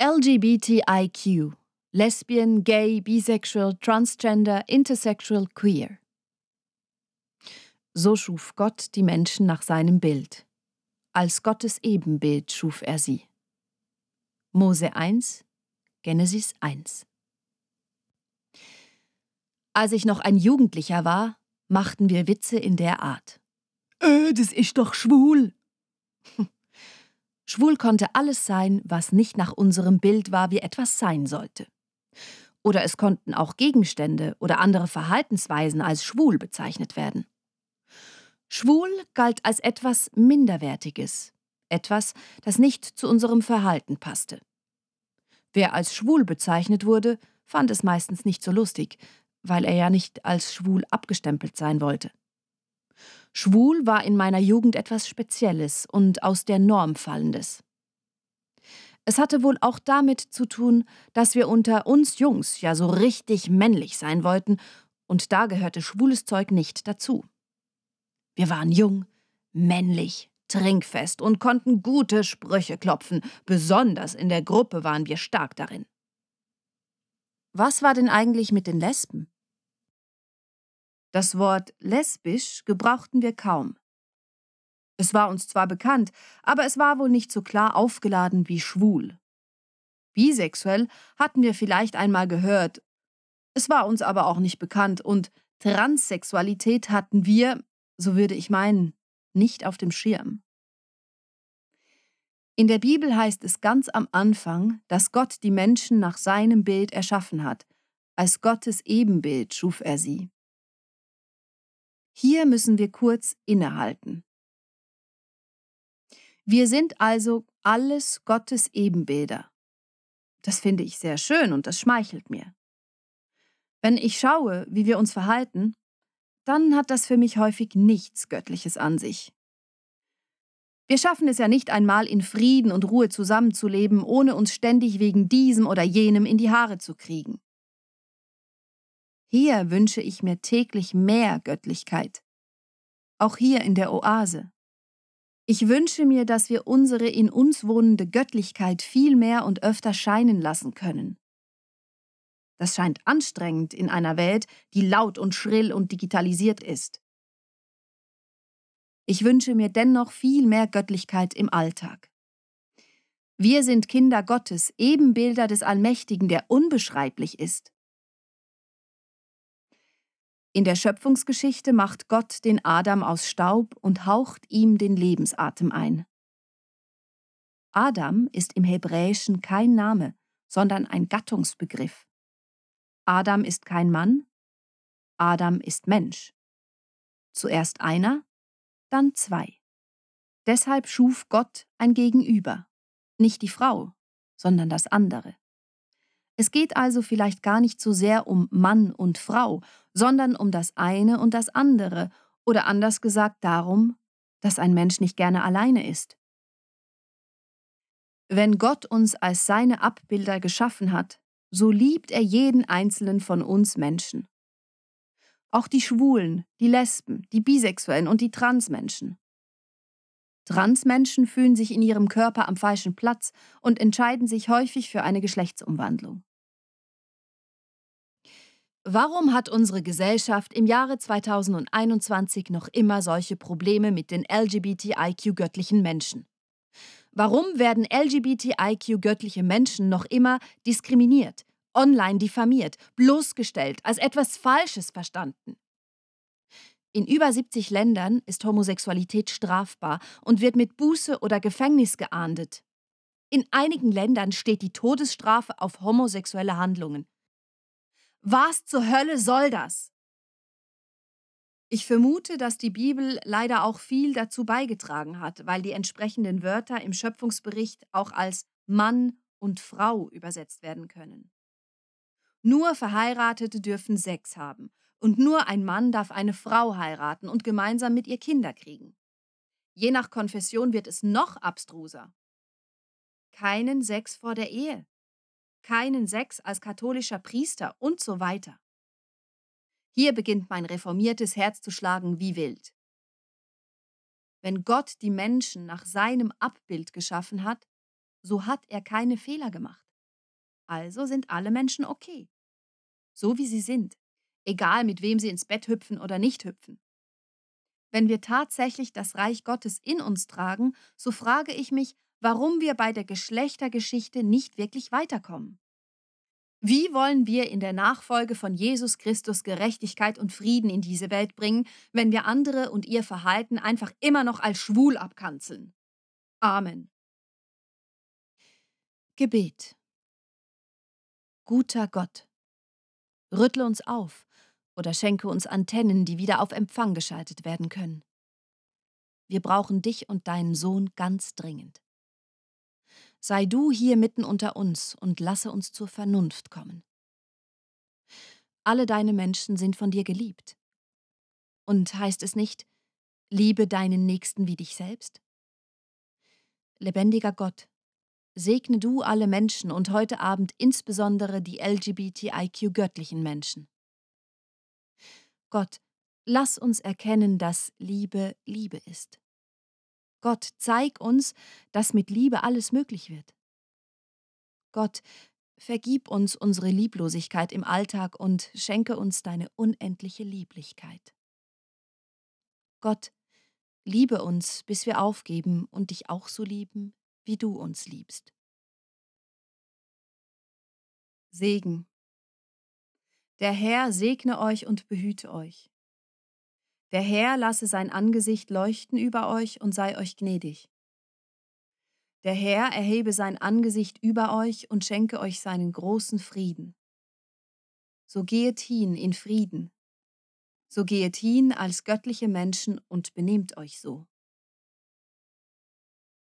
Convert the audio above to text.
LGBTIQ Lesbian, Gay, Bisexual, Transgender, Intersexual, Queer. So schuf Gott die Menschen nach seinem Bild. Als Gottes Ebenbild schuf er sie. Mose 1, Genesis 1. Als ich noch ein Jugendlicher war, machten wir Witze in der Art. Äh, das ist doch schwul. Schwul konnte alles sein, was nicht nach unserem Bild war, wie etwas sein sollte. Oder es konnten auch Gegenstände oder andere Verhaltensweisen als schwul bezeichnet werden. Schwul galt als etwas Minderwertiges, etwas, das nicht zu unserem Verhalten passte. Wer als schwul bezeichnet wurde, fand es meistens nicht so lustig, weil er ja nicht als schwul abgestempelt sein wollte. Schwul war in meiner Jugend etwas Spezielles und aus der Norm fallendes. Es hatte wohl auch damit zu tun, dass wir unter uns Jungs ja so richtig männlich sein wollten, und da gehörte schwules Zeug nicht dazu. Wir waren jung, männlich, trinkfest und konnten gute Sprüche klopfen, besonders in der Gruppe waren wir stark darin. Was war denn eigentlich mit den Lesben? Das Wort lesbisch gebrauchten wir kaum. Es war uns zwar bekannt, aber es war wohl nicht so klar aufgeladen wie schwul. Bisexuell hatten wir vielleicht einmal gehört, es war uns aber auch nicht bekannt und Transsexualität hatten wir, so würde ich meinen, nicht auf dem Schirm. In der Bibel heißt es ganz am Anfang, dass Gott die Menschen nach seinem Bild erschaffen hat. Als Gottes Ebenbild schuf er sie. Hier müssen wir kurz innehalten. Wir sind also alles Gottes Ebenbilder. Das finde ich sehr schön und das schmeichelt mir. Wenn ich schaue, wie wir uns verhalten, dann hat das für mich häufig nichts Göttliches an sich. Wir schaffen es ja nicht einmal in Frieden und Ruhe zusammenzuleben, ohne uns ständig wegen diesem oder jenem in die Haare zu kriegen. Hier wünsche ich mir täglich mehr Göttlichkeit. Auch hier in der Oase. Ich wünsche mir, dass wir unsere in uns wohnende Göttlichkeit viel mehr und öfter scheinen lassen können. Das scheint anstrengend in einer Welt, die laut und schrill und digitalisiert ist. Ich wünsche mir dennoch viel mehr Göttlichkeit im Alltag. Wir sind Kinder Gottes, Ebenbilder des Allmächtigen, der unbeschreiblich ist. In der Schöpfungsgeschichte macht Gott den Adam aus Staub und haucht ihm den Lebensatem ein. Adam ist im Hebräischen kein Name, sondern ein Gattungsbegriff. Adam ist kein Mann, Adam ist Mensch. Zuerst einer, dann zwei. Deshalb schuf Gott ein Gegenüber, nicht die Frau, sondern das andere. Es geht also vielleicht gar nicht so sehr um Mann und Frau, sondern um das eine und das andere, oder anders gesagt darum, dass ein Mensch nicht gerne alleine ist. Wenn Gott uns als seine Abbilder geschaffen hat, so liebt er jeden einzelnen von uns Menschen. Auch die Schwulen, die Lesben, die Bisexuellen und die Transmenschen. Transmenschen fühlen sich in ihrem Körper am falschen Platz und entscheiden sich häufig für eine Geschlechtsumwandlung. Warum hat unsere Gesellschaft im Jahre 2021 noch immer solche Probleme mit den LGBTIQ-göttlichen Menschen? Warum werden LGBTIQ-göttliche Menschen noch immer diskriminiert, online diffamiert, bloßgestellt, als etwas Falsches verstanden? In über 70 Ländern ist Homosexualität strafbar und wird mit Buße oder Gefängnis geahndet. In einigen Ländern steht die Todesstrafe auf homosexuelle Handlungen. Was zur Hölle soll das? Ich vermute, dass die Bibel leider auch viel dazu beigetragen hat, weil die entsprechenden Wörter im Schöpfungsbericht auch als Mann und Frau übersetzt werden können. Nur Verheiratete dürfen Sex haben und nur ein Mann darf eine Frau heiraten und gemeinsam mit ihr Kinder kriegen. Je nach Konfession wird es noch abstruser. Keinen Sex vor der Ehe keinen Sex als katholischer Priester und so weiter. Hier beginnt mein reformiertes Herz zu schlagen wie wild. Wenn Gott die Menschen nach seinem Abbild geschaffen hat, so hat er keine Fehler gemacht. Also sind alle Menschen okay. So wie sie sind. Egal mit wem sie ins Bett hüpfen oder nicht hüpfen. Wenn wir tatsächlich das Reich Gottes in uns tragen, so frage ich mich, warum wir bei der Geschlechtergeschichte nicht wirklich weiterkommen. Wie wollen wir in der Nachfolge von Jesus Christus Gerechtigkeit und Frieden in diese Welt bringen, wenn wir andere und ihr Verhalten einfach immer noch als schwul abkanzeln? Amen. Gebet. Guter Gott, rüttle uns auf oder schenke uns Antennen, die wieder auf Empfang geschaltet werden können. Wir brauchen dich und deinen Sohn ganz dringend. Sei du hier mitten unter uns und lasse uns zur Vernunft kommen. Alle deine Menschen sind von dir geliebt. Und heißt es nicht, liebe deinen Nächsten wie dich selbst? Lebendiger Gott, segne du alle Menschen und heute Abend insbesondere die LGBTIQ-göttlichen Menschen. Gott, lass uns erkennen, dass Liebe Liebe ist. Gott, zeig uns, dass mit Liebe alles möglich wird. Gott, vergib uns unsere Lieblosigkeit im Alltag und schenke uns deine unendliche Lieblichkeit. Gott, liebe uns, bis wir aufgeben und dich auch so lieben, wie du uns liebst. Segen. Der Herr segne euch und behüte euch. Der Herr lasse sein Angesicht leuchten über euch und sei euch gnädig. Der Herr erhebe sein Angesicht über euch und schenke euch seinen großen Frieden. So gehet hin in Frieden. So gehet hin als göttliche Menschen und benehmt euch so.